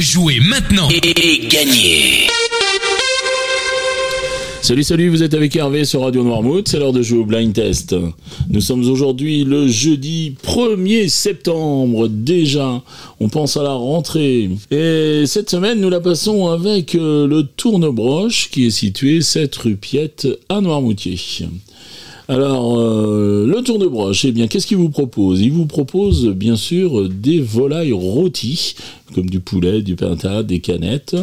Jouez maintenant et, gagnez Salut, salut, vous êtes avec Hervé sur Radio Noirmouth, c'est l'heure de jouer au blind test. Nous sommes aujourd'hui le jeudi 1er septembre, déjà, on pense à la rentrée. Et cette semaine, nous la passons avec euh, le Tournebroche qui est situé 7 rue Piette à Noirmoutier. Alors, euh, le tour de broche, eh bien, qu'est-ce qu'il vous propose? Il vous propose, bien sûr, des volailles rôties, comme du poulet, du pinta, des canettes,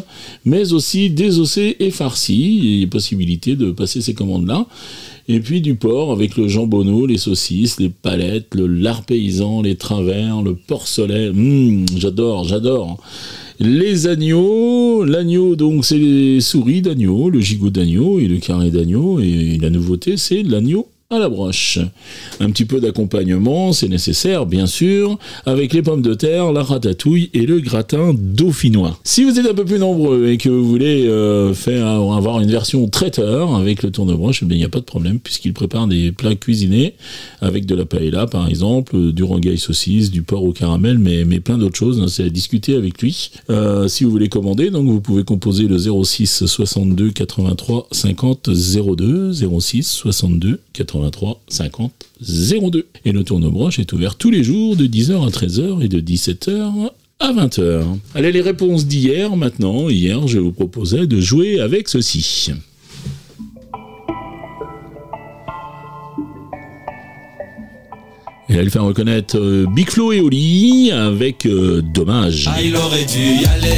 mais aussi des ossés et farcis. Il y a possibilité de passer ces commandes-là. Et puis du porc avec le jambonneau, les saucisses, les palettes, le lard paysan, les travers, le porcelet. Hum, j'adore, j'adore. Les agneaux, l'agneau donc c'est les souris d'agneau, le gigot d'agneau et le carré d'agneau et la nouveauté c'est l'agneau à la broche. Un petit peu d'accompagnement, c'est nécessaire, bien sûr, avec les pommes de terre, la ratatouille et le gratin dauphinois. Si vous êtes un peu plus nombreux et que vous voulez euh, faire avoir une version traiteur avec le tourne broche, eh il n'y a pas de problème puisqu'il prépare des plats cuisinés avec de la paella, par exemple, du rangaille saucisse, du porc au caramel, mais, mais plein d'autres choses. Hein, c'est à discuter avec lui. Euh, si vous voulez commander, donc vous pouvez composer le 06 62 83 50 02 06 62 83 83 50 02. Et le tournebroche est ouvert tous les jours de 10h à 13h et de 17h à 20h. Allez, les réponses d'hier maintenant. Hier, je vous proposais de jouer avec ceci. Et elle fait reconnaître euh, Big et Oli avec euh, Dommage. Ah, il aurait dû y aller.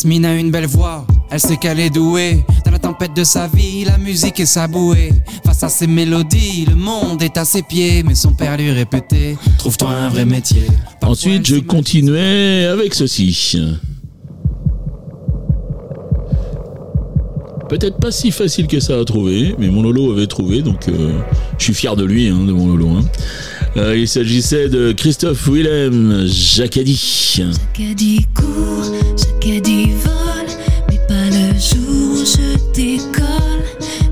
Yasmine a une belle voix, elle sait qu'elle est douée. Dans la tempête de sa vie, la musique est sa bouée. Face à ses mélodies, le monde est à ses pieds. Mais son père lui répétait Trouve-toi un vrai métier. Ensuite, je continuais avec ceci. Peut-être pas si facile que ça à trouver, mais mon Lolo avait trouvé, donc euh, je suis fier de lui, hein, de mon Lolo. Hein. Euh, il s'agissait de Christophe Willem Jacadi. Jacadi court, Jacadi vole, mais pas le jour où je décolle.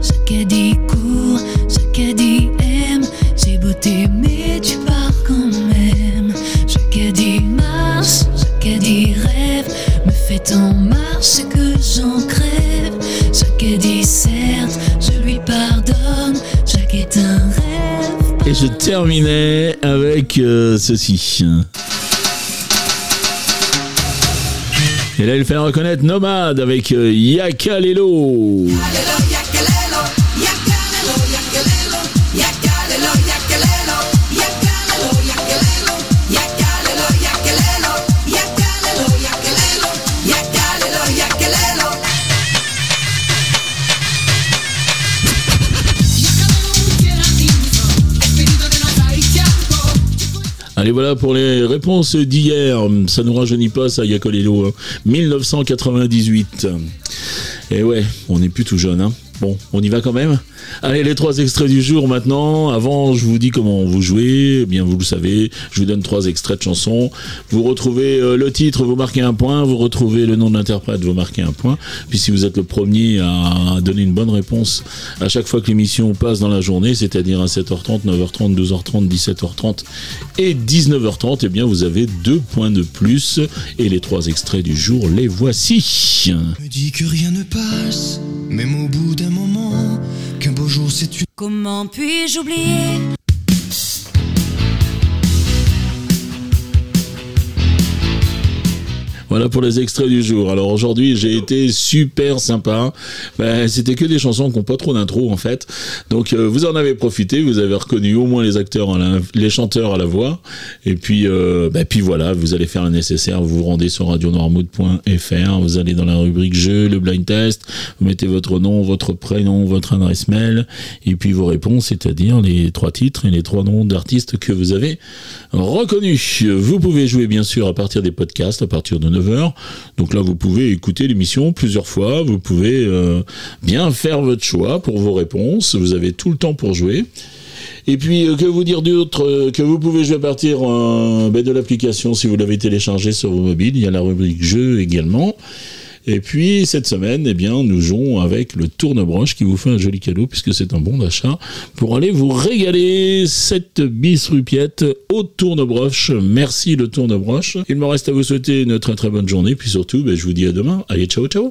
Jacadi court, Jacadi aime, j'ai beau t'aimer, tu pars quand même. Jacadi marche, Jacadi rêve, me fait en marche que j'en crève. Jacadi certes, je lui pardonne, Jacques est un rêve. Et je terminais avec euh, ceci. Et là, il fait reconnaître Nomade avec euh, Yakalelo. Allez, voilà pour les réponses d'hier. Ça nous rajeunit pas, ça, Yakolelo. 1998. Hein. Et ouais, on n'est plus tout jeune. Hein. Bon, on y va quand même Allez, les trois extraits du jour maintenant. Avant, je vous dis comment vous jouez. Eh bien, vous le savez, je vous donne trois extraits de chansons. Vous retrouvez euh, le titre, vous marquez un point. Vous retrouvez le nom de l'interprète, vous marquez un point. Puis si vous êtes le premier à donner une bonne réponse à chaque fois que l'émission passe dans la journée, c'est-à-dire à 7h30, 9h30, 12h30, 17h30 et 19h30, eh bien, vous avez deux points de plus. Et les trois extraits du jour, les voici. Me que rien ne passe, même au bout d'un moment qu'un beau jour c'est une... Comment puis-je oublier Voilà pour les extraits du jour. Alors aujourd'hui, j'ai été super sympa. Ben, C'était que des chansons qui n'ont pas trop d'intro en fait. Donc euh, vous en avez profité, vous avez reconnu au moins les acteurs, les chanteurs à la voix. Et puis, euh, ben, puis voilà, vous allez faire le nécessaire. Vous vous rendez sur radionoirmood.fr, vous allez dans la rubrique jeu, le blind test, vous mettez votre nom, votre prénom, votre adresse mail, et puis vos réponses, c'est-à-dire les trois titres et les trois noms d'artistes que vous avez reconnus. Vous pouvez jouer bien sûr à partir des podcasts, à partir de donc là, vous pouvez écouter l'émission plusieurs fois. Vous pouvez euh, bien faire votre choix pour vos réponses. Vous avez tout le temps pour jouer. Et puis, euh, que vous dire d'autre euh, Que vous pouvez jouer à partir ben, de l'application si vous l'avez téléchargée sur vos mobiles. Il y a la rubrique jeu également. Et puis cette semaine, eh bien, nous jouons avec le tournebroche qui vous fait un joli cadeau puisque c'est un bon d'achat pour aller vous régaler cette bis rupiette au tournebroche. Merci le tournebroche. Il me reste à vous souhaiter une très très bonne journée puis surtout, ben, je vous dis à demain. Allez, ciao ciao.